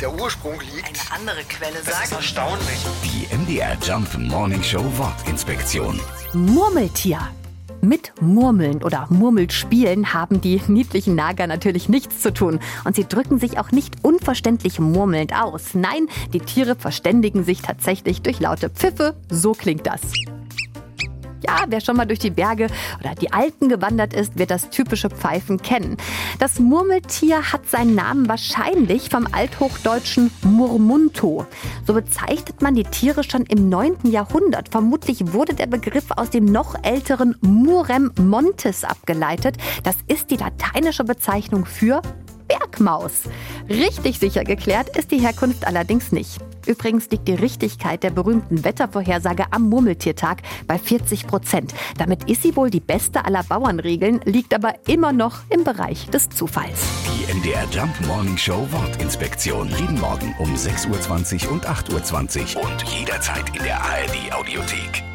der Ursprung liegt. Eine andere Quelle Das ist sagt. erstaunlich. Die MDR Jump Morning Show Wortinspektion. Murmeltier. Mit Murmeln oder Murmelspielen haben die niedlichen Nager natürlich nichts zu tun. Und sie drücken sich auch nicht unverständlich murmelnd aus. Nein, die Tiere verständigen sich tatsächlich durch laute Pfiffe. So klingt das. Ja, wer schon mal durch die Berge oder die Alpen gewandert ist, wird das typische Pfeifen kennen. Das Murmeltier hat seinen Namen wahrscheinlich vom althochdeutschen Murmunto. So bezeichnet man die Tiere schon im 9. Jahrhundert. Vermutlich wurde der Begriff aus dem noch älteren Murem montes abgeleitet. Das ist die lateinische Bezeichnung für Bergmaus. Richtig sicher geklärt ist die Herkunft allerdings nicht. Übrigens liegt die Richtigkeit der berühmten Wettervorhersage am Murmeltiertag bei 40 Prozent. Damit ist sie wohl die beste aller Bauernregeln, liegt aber immer noch im Bereich des Zufalls. Die MDR Jump Morning Show Wortinspektion. Jeden Morgen um 6.20 Uhr und 8.20 Uhr und jederzeit in der ARD Audiothek.